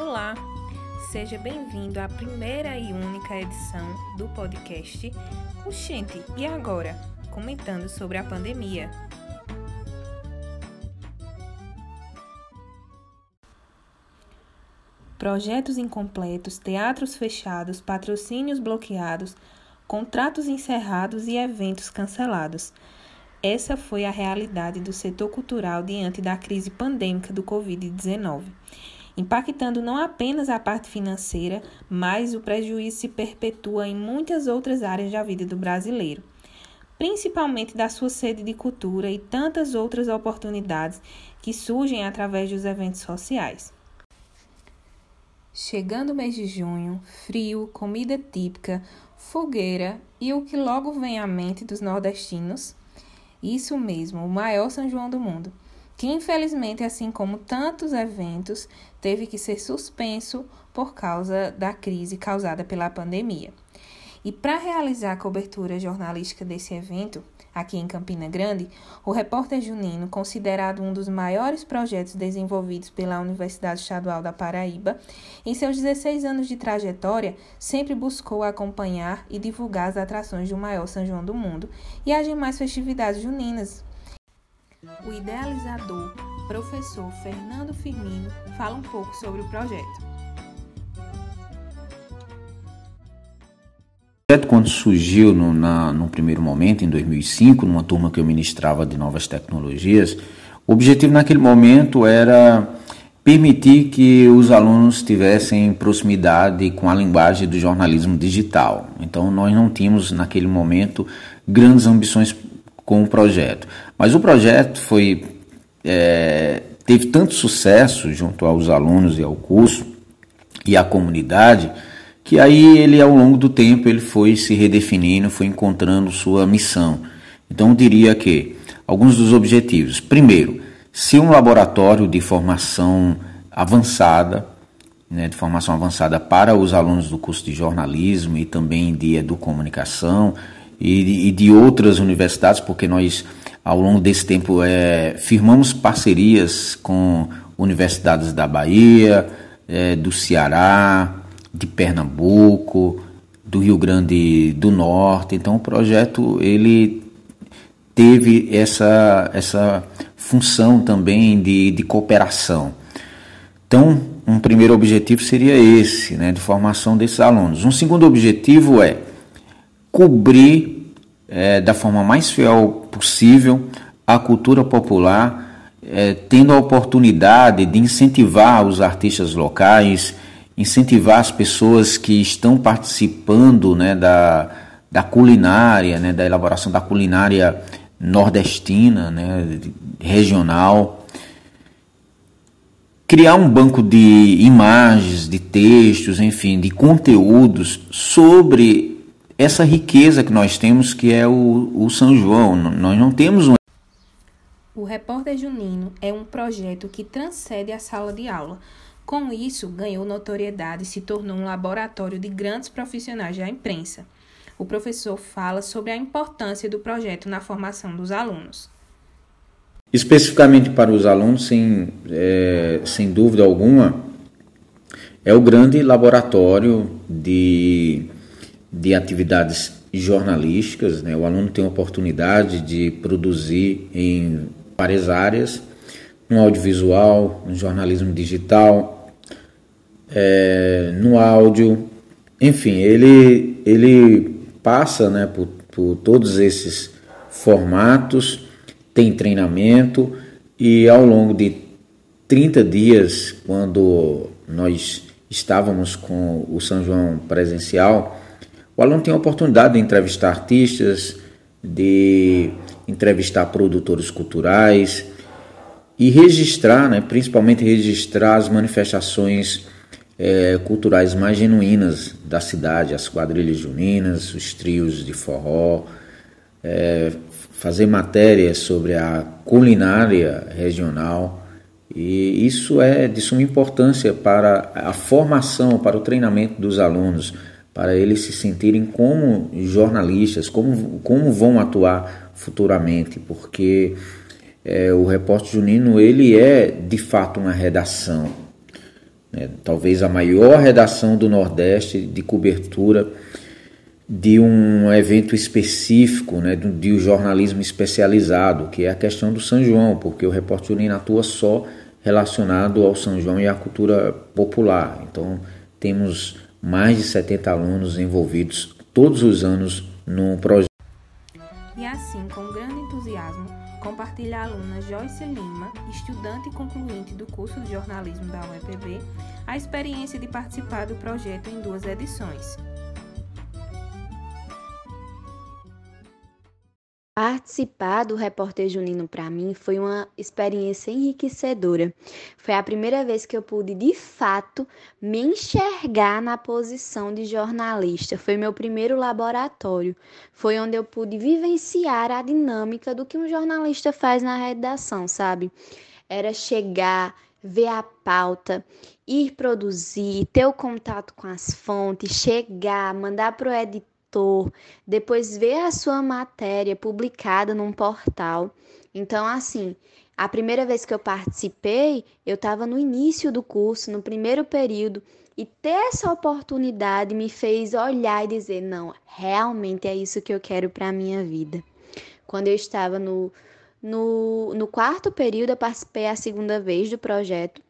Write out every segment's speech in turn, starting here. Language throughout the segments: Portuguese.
Olá, seja bem-vindo à primeira e única edição do podcast Oxente, e agora? Comentando sobre a pandemia. Projetos incompletos, teatros fechados, patrocínios bloqueados, contratos encerrados e eventos cancelados. Essa foi a realidade do setor cultural diante da crise pandêmica do Covid-19, impactando não apenas a parte financeira, mas o prejuízo se perpetua em muitas outras áreas da vida do brasileiro, principalmente da sua sede de cultura e tantas outras oportunidades que surgem através dos eventos sociais. Chegando o mês de junho, frio, comida típica, fogueira e o que logo vem à mente dos nordestinos? Isso mesmo, o maior São João do mundo, que infelizmente, assim como tantos eventos, teve que ser suspenso por causa da crise causada pela pandemia. E para realizar a cobertura jornalística desse evento, aqui em Campina Grande, o repórter Junino, considerado um dos maiores projetos desenvolvidos pela Universidade Estadual da Paraíba, em seus 16 anos de trajetória, sempre buscou acompanhar e divulgar as atrações do maior São João do mundo e as demais festividades juninas. O idealizador, professor Fernando Firmino, fala um pouco sobre o projeto. Projeto, quando surgiu no, na, no primeiro momento, em 2005, numa turma que eu ministrava de novas tecnologias, o objetivo naquele momento era permitir que os alunos tivessem proximidade com a linguagem do jornalismo digital. Então, nós não tínhamos naquele momento grandes ambições com o projeto. Mas o projeto foi é, teve tanto sucesso junto aos alunos e ao curso e à comunidade que aí ele ao longo do tempo ele foi se redefinindo, foi encontrando sua missão. Então eu diria que alguns dos objetivos. Primeiro, ser um laboratório de formação avançada, né, de formação avançada para os alunos do curso de jornalismo e também de educomunicação e de, e de outras universidades, porque nós ao longo desse tempo é, firmamos parcerias com universidades da Bahia, é, do Ceará, de Pernambuco, do Rio Grande do Norte. Então o projeto ele teve essa, essa função também de, de cooperação. Então, um primeiro objetivo seria esse, né, de formação desses alunos. Um segundo objetivo é cobrir é, da forma mais fiel possível a cultura popular, é, tendo a oportunidade de incentivar os artistas locais, incentivar as pessoas que estão participando né, da, da culinária, né, da elaboração da culinária nordestina, né, regional. Criar um banco de imagens, de textos, enfim, de conteúdos sobre essa riqueza que nós temos, que é o, o São João. Nós não temos um. O Repórter Junino é um projeto que transcende a sala de aula com isso, ganhou notoriedade e se tornou um laboratório de grandes profissionais da imprensa. O professor fala sobre a importância do projeto na formação dos alunos. Especificamente para os alunos, sem, é, sem dúvida alguma, é o grande laboratório de, de atividades jornalísticas. Né? O aluno tem a oportunidade de produzir em várias áreas, no audiovisual, no jornalismo digital, é, no áudio, enfim, ele, ele passa né, por, por todos esses formatos, tem treinamento e ao longo de 30 dias, quando nós estávamos com o São João presencial, o aluno tem a oportunidade de entrevistar artistas, de entrevistar produtores culturais e registrar, né, principalmente registrar as manifestações é, culturais mais genuínas da cidade, as quadrilhas juninas, os trios de forró, é, fazer matérias sobre a culinária regional. E isso é de suma importância para a formação, para o treinamento dos alunos, para eles se sentirem como jornalistas, como, como vão atuar futuramente, porque é, o repórter junino ele é de fato uma redação, né? talvez a maior redação do Nordeste de cobertura de um evento específico, né, de um jornalismo especializado, que é a questão do São João, porque o Repórter Junino atua só relacionado ao São João e à cultura popular. Então, temos mais de 70 alunos envolvidos todos os anos no projeto. E assim, com grande entusiasmo, compartilha a aluna Joyce Lima, estudante concluinte do curso de jornalismo da UEPB, a experiência de participar do projeto em duas edições. Participar do Repórter Junino para mim foi uma experiência enriquecedora. Foi a primeira vez que eu pude, de fato, me enxergar na posição de jornalista. Foi meu primeiro laboratório. Foi onde eu pude vivenciar a dinâmica do que um jornalista faz na redação, sabe? Era chegar, ver a pauta, ir produzir, ter o contato com as fontes, chegar, mandar para o editor autor, depois ver a sua matéria publicada num portal. Então, assim, a primeira vez que eu participei, eu estava no início do curso, no primeiro período, e ter essa oportunidade me fez olhar e dizer: não, realmente é isso que eu quero para a minha vida. Quando eu estava no, no, no quarto período, eu participei a segunda vez do projeto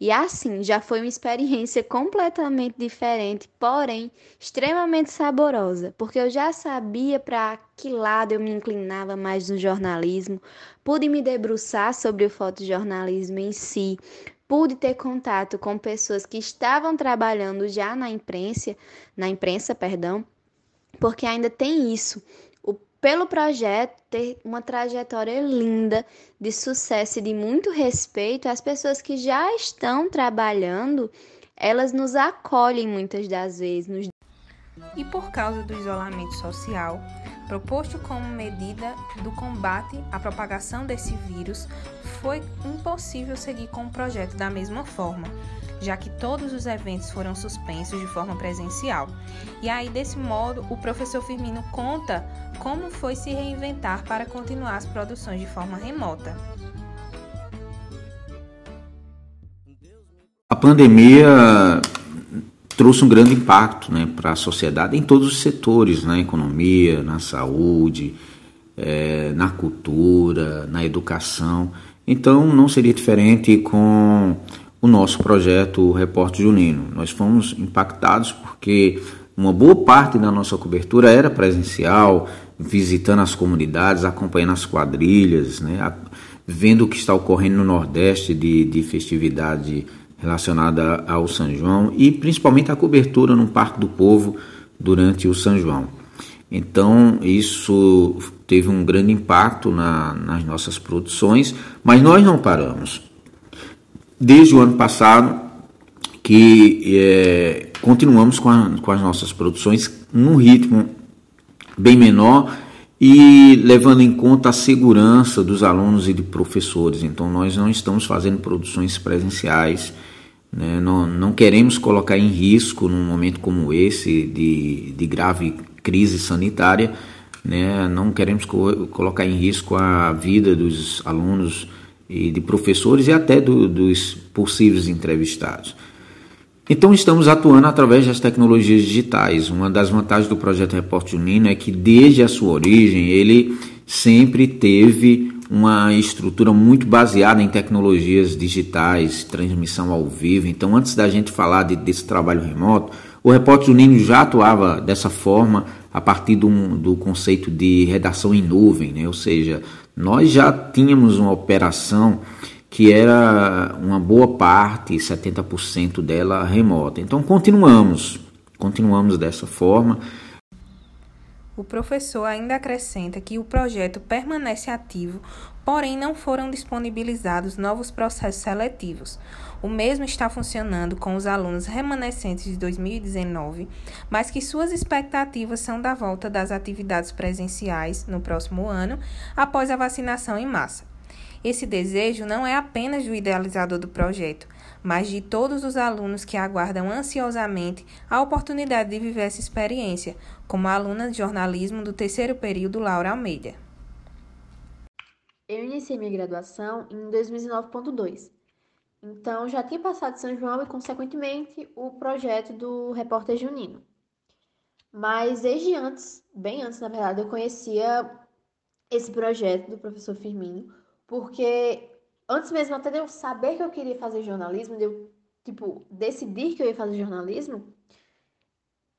e assim, já foi uma experiência completamente diferente, porém extremamente saborosa, porque eu já sabia para que lado eu me inclinava mais no jornalismo, pude me debruçar sobre o fotojornalismo em si, pude ter contato com pessoas que estavam trabalhando já na imprensa, na imprensa, perdão, porque ainda tem isso pelo projeto ter uma trajetória linda de sucesso e de muito respeito, as pessoas que já estão trabalhando, elas nos acolhem muitas das vezes. Nos... E por causa do isolamento social, proposto como medida do combate à propagação desse vírus, foi impossível seguir com o projeto da mesma forma já que todos os eventos foram suspensos de forma presencial. E aí, desse modo, o professor Firmino conta como foi se reinventar para continuar as produções de forma remota. A pandemia trouxe um grande impacto né, para a sociedade em todos os setores, na economia, na saúde, é, na cultura, na educação. Então não seria diferente com o nosso projeto Repórter Junino. Nós fomos impactados porque uma boa parte da nossa cobertura era presencial, visitando as comunidades, acompanhando as quadrilhas, né, vendo o que está ocorrendo no Nordeste de, de festividade relacionada ao São João e principalmente a cobertura no Parque do Povo durante o São João. Então, isso teve um grande impacto na, nas nossas produções, mas nós não paramos desde o ano passado que é, continuamos com, a, com as nossas produções num ritmo bem menor e levando em conta a segurança dos alunos e de professores. Então, nós não estamos fazendo produções presenciais, né? não, não queremos colocar em risco, num momento como esse, de, de grave crise sanitária, né? não queremos co colocar em risco a vida dos alunos e de professores e até do, dos possíveis entrevistados. Então estamos atuando através das tecnologias digitais. Uma das vantagens do projeto Repórter Junino é que desde a sua origem ele sempre teve uma estrutura muito baseada em tecnologias digitais, transmissão ao vivo. Então antes da gente falar de, desse trabalho remoto, o Repórter Junino já atuava dessa forma a partir do, do conceito de redação em nuvem, né? ou seja, nós já tínhamos uma operação que era uma boa parte, 70% dela remota. Então continuamos, continuamos dessa forma. O professor ainda acrescenta que o projeto permanece ativo, porém não foram disponibilizados novos processos seletivos. O mesmo está funcionando com os alunos remanescentes de 2019, mas que suas expectativas são da volta das atividades presenciais no próximo ano, após a vacinação em massa. Esse desejo não é apenas do idealizador do projeto, mas de todos os alunos que aguardam ansiosamente a oportunidade de viver essa experiência, como a aluna de jornalismo do terceiro período Laura Almeida. Eu iniciei minha graduação em 2019.2 Então já tinha passado São João e, consequentemente, o projeto do repórter junino. Mas desde antes, bem antes, na verdade, eu conhecia esse projeto do professor Firmino, porque antes mesmo até de eu saber que eu queria fazer jornalismo, de eu, tipo, decidir que eu ia fazer jornalismo,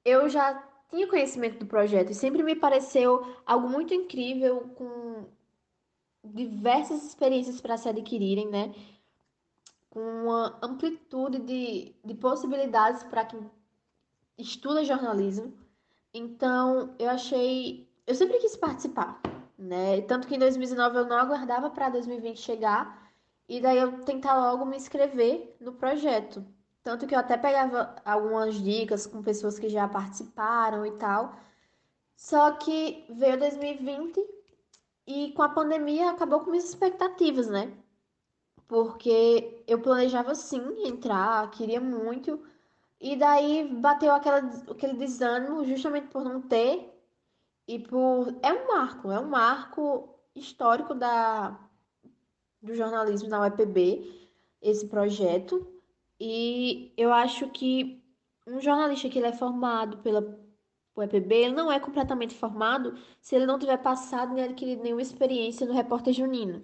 eu já tinha conhecimento do projeto e sempre me pareceu algo muito incrível, com diversas experiências para se adquirirem, né? Com uma amplitude de, de possibilidades para quem estuda jornalismo. Então, eu achei. Eu sempre quis participar, né? Tanto que em 2019 eu não aguardava para 2020 chegar, e daí eu tentava logo me inscrever no projeto. Tanto que eu até pegava algumas dicas com pessoas que já participaram e tal. Só que veio 2020 e com a pandemia acabou com minhas expectativas, né? Porque eu planejava sim entrar, queria muito. E daí bateu aquela, aquele desânimo justamente por não ter. E por. É um marco, é um marco histórico da, do jornalismo na UEPB, esse projeto. E eu acho que um jornalista que ele é formado pela o EPB, ele não é completamente formado se ele não tiver passado nem adquirido nenhuma experiência no repórter junino.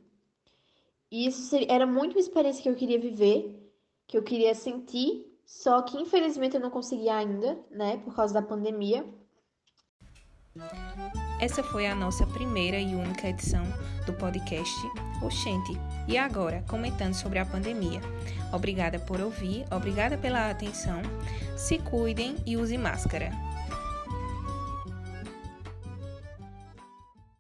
E isso seria, era muito uma experiência que eu queria viver, que eu queria sentir, só que infelizmente eu não consegui ainda, né, por causa da pandemia. Essa foi a nossa primeira e única edição do podcast Oxente. E agora, comentando sobre a pandemia. Obrigada por ouvir, obrigada pela atenção. Se cuidem e use máscara.